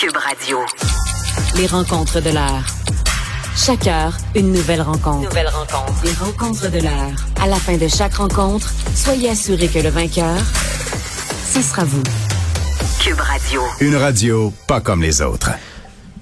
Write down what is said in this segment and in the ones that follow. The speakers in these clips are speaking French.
Cube Radio. Les rencontres de l'heure. Chaque heure, une nouvelle rencontre. Nouvelle rencontre. Les rencontres de l'heure. À la fin de chaque rencontre, soyez assurés que le vainqueur, ce sera vous. Cube Radio. Une radio pas comme les autres.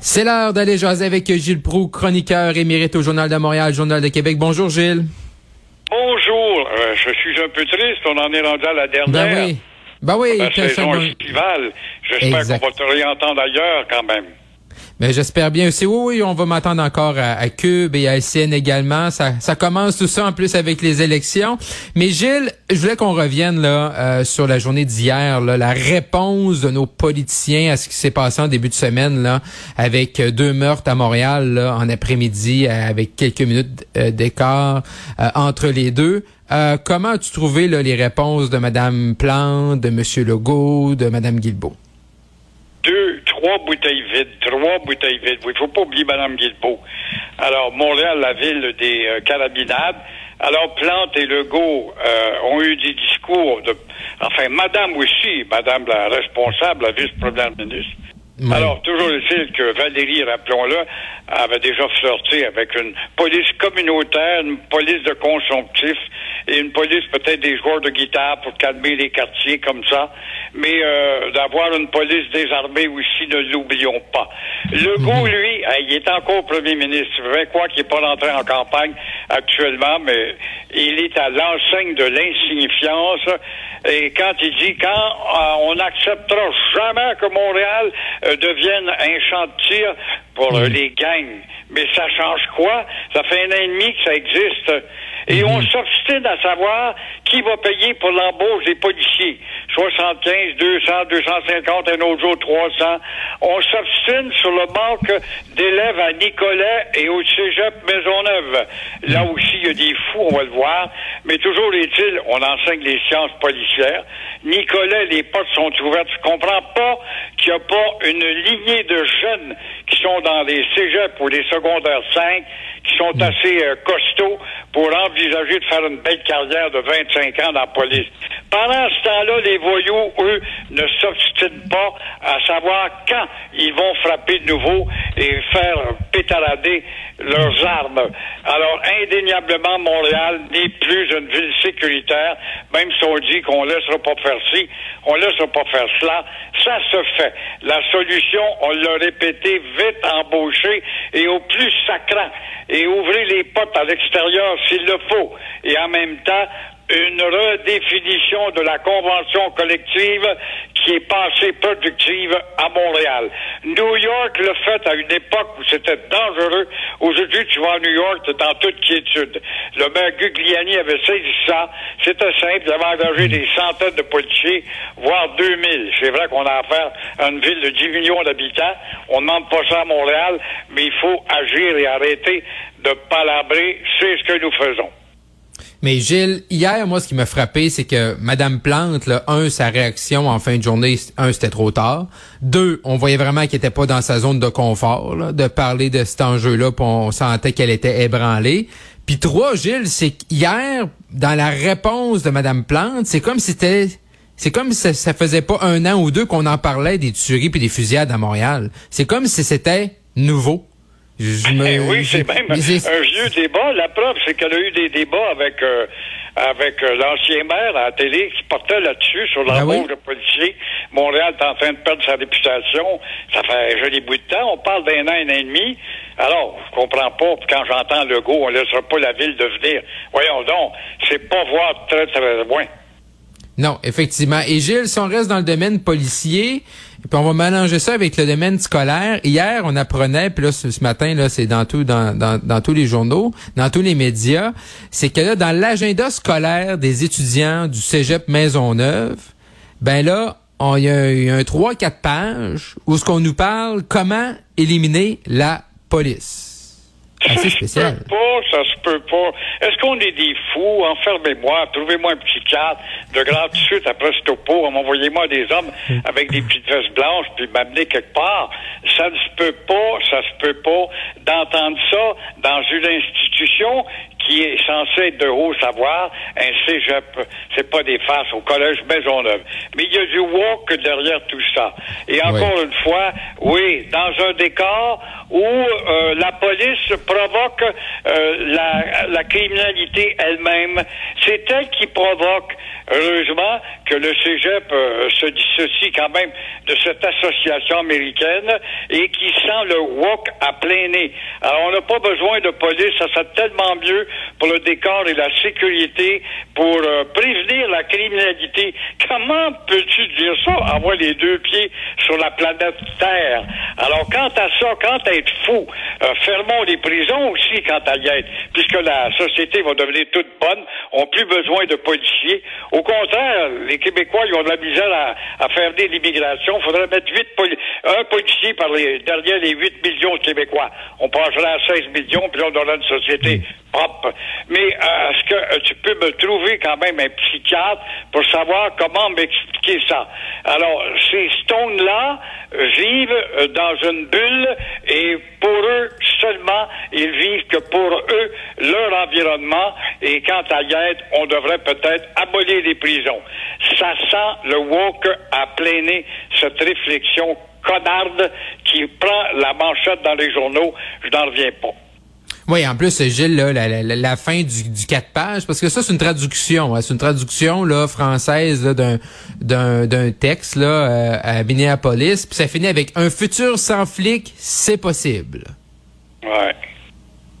C'est l'heure d'aller jaser avec Gilles Proux, chroniqueur émérite au Journal de Montréal, Journal de Québec. Bonjour Gilles. Bonjour. Euh, je suis un peu triste. On en est rendu à la dernière. Ben oui. Ben oui. La saison estivale. J'espère qu'on va te réentendre ailleurs quand même. Ben, j'espère bien aussi. Oui, oui, on va m'entendre encore à, à Cube et à LCN également. Ça, ça commence tout ça en plus avec les élections. Mais Gilles, je voulais qu'on revienne là euh, sur la journée d'hier, la réponse de nos politiciens à ce qui s'est passé en début de semaine là, avec euh, deux meurtres à Montréal là, en après-midi, euh, avec quelques minutes euh, d'écart euh, entre les deux. Euh, comment as-tu trouvé là, les réponses de Madame Plante, de Monsieur Legault, de Madame Guilbeault? Trois bouteilles vides. Trois bouteilles vides. Il faut pas oublier Mme Guilbeault. Alors, Montréal, la ville des euh, carabinades. Alors, Plante et Legault euh, ont eu des discours de... Enfin, Madame aussi, Madame la responsable, la vice-première ministre. Alors, toujours est-il que Valérie, rappelons-le, avait déjà flirté avec une police communautaire, une police de consomptifs et une police peut-être des joueurs de guitare pour calmer les quartiers comme ça. Mais euh, d'avoir une police désarmée aussi, ne l'oublions pas. Legault, lui, hein, il est encore premier ministre. Vrai quoi qu'il n'est pas rentré en campagne actuellement, mais il est à l'enseigne de l'insignifiance. Et quand il dit quand euh, on n'acceptera jamais que Montréal euh, devienne un champ de tir pour les gangs. Mais ça change quoi? Ça fait un an et demi que ça existe. Et on s'obstine à savoir qui va payer pour l'embauche des policiers. 75, 200, 250, un autre jour 300. On s'obstine sur le manque d'élèves à Nicolet et au cégep Maisonneuve. Là aussi, il y a des fous, on va le voir. Mais toujours est-il, on enseigne les sciences policières. Nicolet, les portes sont ouvertes. Je comprends pas qu'il n'y a pas une lignée de jeunes qui sont dans les cégeps ou les secondaires 5 qui sont assez euh, costauds pour envisager de faire une belle carrière de 25 ans dans la police. Pendant ce temps-là, les voyous, eux, ne s'obstinent pas à savoir quand ils vont frapper de nouveau et faire pétarader leurs armes. Alors, indéniablement, Montréal n'est plus une ville sécuritaire, même si on dit qu'on laissera pas faire ci, on laissera pas faire cela. Ça se fait. La solution, on l'a répété, vite embauché et au plus sacrant. Et ouvrez les portes à l'extérieur s'il le Et en même temps, une redéfinition de la convention collective qui est passée productive à Montréal. New York l'a fait à une époque où c'était dangereux. Aujourd'hui, tu vas à New York, tu es en toute quiétude. Le maire Gugliani avait saisi ça. C'était simple, il avait engagé des centaines de policiers, voire 2000. C'est vrai qu'on a affaire à une ville de 10 millions d'habitants. On ne demande pas ça à Montréal, mais il faut agir et arrêter de palabrer. C'est ce que nous faisons. Mais Gilles, hier, moi, ce qui m'a frappé, c'est que Madame Plante, là, un, sa réaction en fin de journée, un, c'était trop tard. Deux, on voyait vraiment qu'elle était pas dans sa zone de confort, de parler de cet enjeu-là, puis on sentait qu'elle était ébranlée. Puis trois, Gilles, c'est qu'hier, dans la réponse de Madame Plante, c'est comme si c'était, c'est comme si ça, ça faisait pas un an ou deux qu'on en parlait des tueries puis des fusillades à Montréal. C'est comme si c'était nouveau. Je me- Eh oui, c'est même un vieux débat. La preuve, c'est qu'elle a eu des débats avec euh, avec euh, l'ancien maire à la télé qui portait là-dessus sur Ben l'embauche oui. de policiers. Montréal est en train de perdre sa réputation. Ça fait un joli bout de temps. On parle d'un an, un an et demi. Alors, je comprends pas. Quand j'entends le go, on laissera pas la ville devenir. Voyons donc, c'est pas voir très très loin. Non, effectivement. Et Gilles, si on reste dans le domaine policier, puis on va mélanger ça avec le domaine scolaire. Hier, on apprenait, puis là, ce, matin, là, c'est dans tout, dans, dans, dans tous les journaux, dans tous les médias, c'est que là, dans l'agenda scolaire des étudiants du Cégep Maisonneuve, ben là, on- y a, y a un 3-4 pages où ce qu'on nous parle comment éliminer la police. Assez Ça se peut pas, ça se peut pas. Est-ce qu'on est des fous? Enfermez-moi, trouvez-moi un psychiatre de grande suite après ce topo, m'envoyez-moi des hommes avec des petites vestes blanches puis m'amener quelque part. Ça ne se peut pas, ça se peut pas d'entendre ça dans une institution qui est censé être de haut savoir, un cégep, c'est pas des faces au collège Maisonneuve. Mais il y a du woke derrière tout ça. Et encore une fois, oui, dans un décor où euh, la police provoque euh, la, la criminalité elle-même, c'est elle qui provoque Heureusement que le Cégep euh, se dissocie quand même de cette association américaine et qui sent le wok à plein nez. Alors, on n'a pas besoin de police, ça serait tellement mieux pour le décor et la sécurité, pour euh, prévenir la criminalité. Comment peux-tu dire ça, avoir les deux pieds sur la planète Terre? Alors, quant à ça, quant à être fou, euh, fermons les prisons aussi quant à y être, puisque la société va devenir toute bonne, on n'a plus besoin de policiers. Au contraire, Québécois, ils ont de la misère à, faire des l'immigration. Il faudrait mettre huit un policier par les, derrière les 8 millions de Québécois. On passerait à 16 millions, puis on aurait une société propre. Mais euh, est-ce que euh, tu peux me trouver quand même un psychiatre pour savoir comment m'expliquer ça? Alors, ces stones-là vivent euh, dans une bulle et pour eux seulement, ils vivent que pour eux, leur environnement. Et quant à Yed, on devrait peut-être abolir les prisons. Ça sent le woke à plein nez, cette réflexion connarde qui prend la manchette dans les journaux. Je n'en reviens pas. Oui, en plus, Gilles, là, la, fin du, du quatre pages, parce que ça, c'est une traduction. Hein, c'est une traduction là française d'un, d'un, d'un texte là, euh, à Minneapolis. Puis ça finit avec un futur sans flic, c'est possible. Ouais.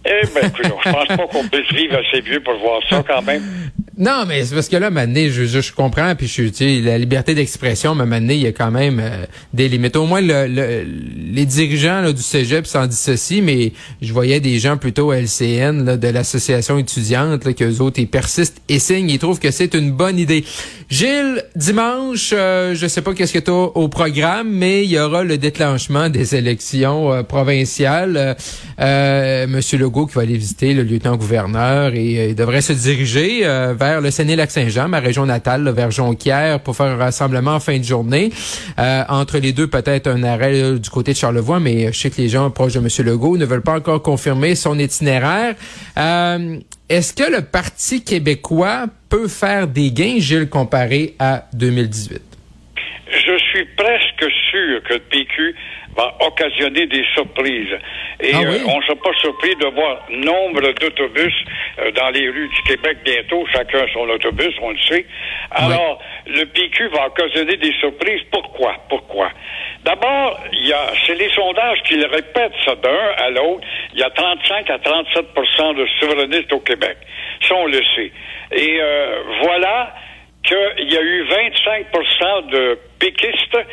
Eh ben, écoute, je pense pas qu'on puisse vivre assez vieux pour voir ça quand même. Non, mais c'est parce que là, maintenant, je, je, comprends, puis je suis, la liberté d'expression, mais maintenant, il y a quand même euh, des limites. Au moins, le, les dirigeants là, du Cégep s'en dissocient, mais je voyais des gens plutôt LCN de l'association étudiante, là, qu'eux autres, ils persistent et signent, ils trouvent que c'est une bonne idée. Gilles, dimanche, euh, je sais pas qu'est-ce que tu au programme, mais il y aura le déclenchement des élections euh, provinciales. Euh, Monsieur Legault qui va aller visiter le lieutenant-gouverneur et il devrait se diriger vers le Séné-Lac-Saint-Jean, ma région natale, vers Jonquière, pour faire un rassemblement en fin de journée. Euh, entre les deux, peut-être un arrêt du côté de Charlevoix, mais je sais que les gens proches de M. Legault ne veulent pas encore confirmer son itinéraire. Euh, est-ce que le Parti québécois peut faire des gains, Gilles, comparé à 2018? Je suis presque sûr que le PQ va occasionner des surprises. Et ah euh, on ne sera pas surpris de voir nombre d'autobus euh, dans les rues du Québec bientôt, chacun son autobus, on le sait. Alors, le PQ va occasionner des surprises. Pourquoi? Pourquoi? D'abord, il y a, c'est les sondages qui le répètent ça d'un à l'autre. Il y a 35 à 37% de souverainistes au Québec. Ça, on le sait. Et euh, voilà qu'il y a eu 25% de péquistes qui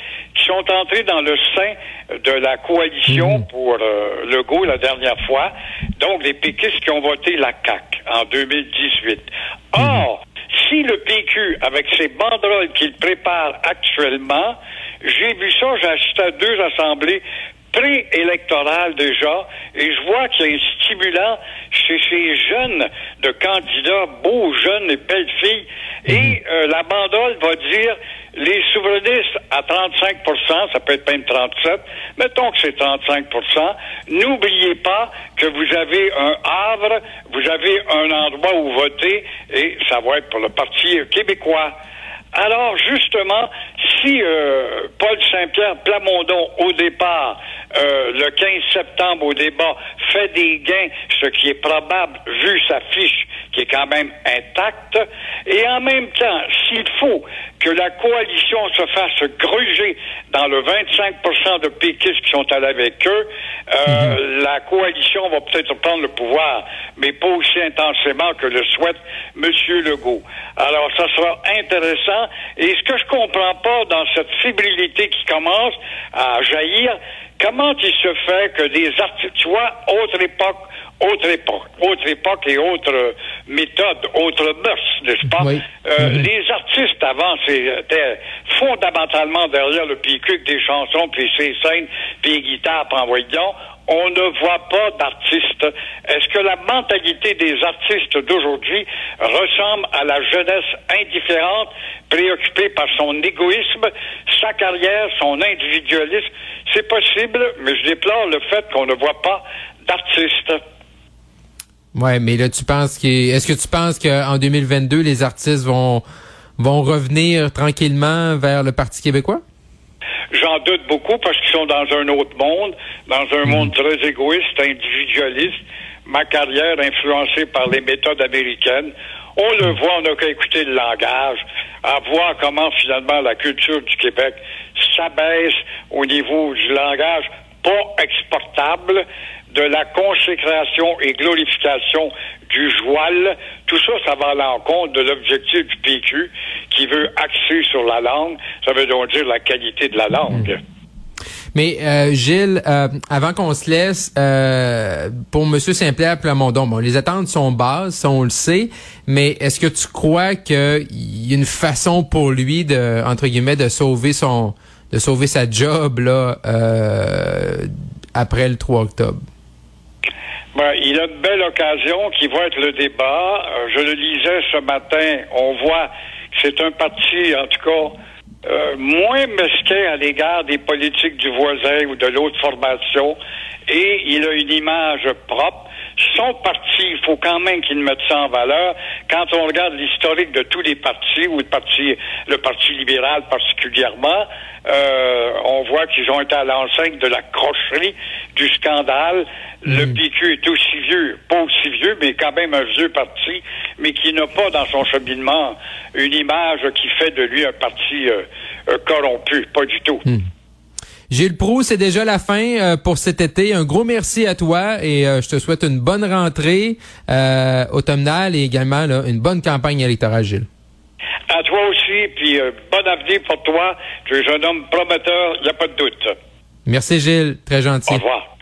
sont entrés dans le sein de la coalition mmh. pour euh, Legault la dernière fois, donc les péquistes qui ont voté la CAQ en 2018. Mmh. Or, si le PQ, avec ses banderoles qu'il prépare actuellement, j'ai vu ça, j'ai assisté à deux assemblées préélectorales déjà, et je vois qu'il y a un stimulant chez ces jeunes de candidats, beaux jeunes et belles filles, et mhm. euh, la bandole va dire les souverainistes à 35% ça peut être même 37, mettons que c'est 35% n'oubliez pas que vous avez un havre, vous avez un endroit où voter, et ça va être pour le Parti québécois. Alors, justement, si euh, Paul Saint-Pierre Plamondon, au départ, euh, le 15 septembre au débat, fait des gains, ce qui est probable vu sa fiche qui est quand même intacte, et en même temps, s'il faut que la coalition se fasse gruger dans le 25% de péquistes qui sont allés avec eux, euh, mhm. la coalition va peut-être prendre le pouvoir, mais pas aussi intensément que le souhaite M. Legault. Alors, ça sera intéressant. Et ce que je comprends pas dans cette fébrilité qui commence à jaillir, comment il se fait que des artistes, tu vois, autre époque, autre époque, autre époque et autre méthode, autre mœurs, n'est-ce pas? Euh, mhm. Les artistes avant, c'était fondamentalement derrière le PQ des chansons, puis ses scènes, puis les guitares, puis en voyant on ne voit pas d'artistes. Est-ce que la mentalité des artistes d'aujourd'hui ressemble à la jeunesse indifférente, préoccupée par son égoïsme, sa carrière, son individualisme? C'est possible, mais je déplore le fait qu'on ne voit pas d'artistes. Ouais, mais là, tu penses que, est-ce que tu penses qu'en 2022, les artistes vont, vont revenir tranquillement vers le Parti québécois? J'en doute beaucoup parce qu'ils sont dans un autre monde, dans un monde très égoïste, individualiste. Ma carrière influencée par les méthodes américaines. On le voit, on n'a qu'à écouter le langage, à voir comment finalement la culture du Québec s'abaisse au niveau du langage pas exportable, de la consécration et glorification du joual. Tout ça, ça va à l'encontre de l'objectif du PQ qui veut axer sur la langue. Ça veut donc dire la qualité de la langue. Mais euh, Gilles, euh, avant qu'on se laisse, euh, pour M. Saint-Pierre Plamondon, bon, les attentes sont basses, on le sait, mais est-ce que tu crois qu'il y a une façon pour lui de, entre guillemets, de sauver son, de sauver sa job là après le 3 octobre? Ben, il a une belle occasion qui va être le débat. je le lisais ce matin. On voit que c'est un parti, en tout cas, euh, moins mesquin à l'égard des politiques du voisin ou de l'autre formation et il a une image propre. Son parti, il faut quand même qu'il mette ça en valeur. Quand on regarde l'historique de tous les partis, ou le parti, le Parti libéral particulièrement, euh, on voit qu'ils ont été à l'enceinte de la crocherie, du scandale. Le mm. PQ est aussi vieux, pas aussi vieux, mais quand même un vieux parti, mais qui n'a pas dans son cheminement une image qui fait de lui un parti euh, euh, corrompu, pas du tout. Hmm. Gilles Proux, c'est déjà la fin euh, pour cet été. Un gros merci à toi et je te souhaite une bonne rentrée automnale et également une bonne campagne électorale, Gilles. À toi aussi, puis bon avenir pour toi. Tu es un homme prometteur, il n'y a pas de doute. Merci Gilles, très gentil. Au revoir.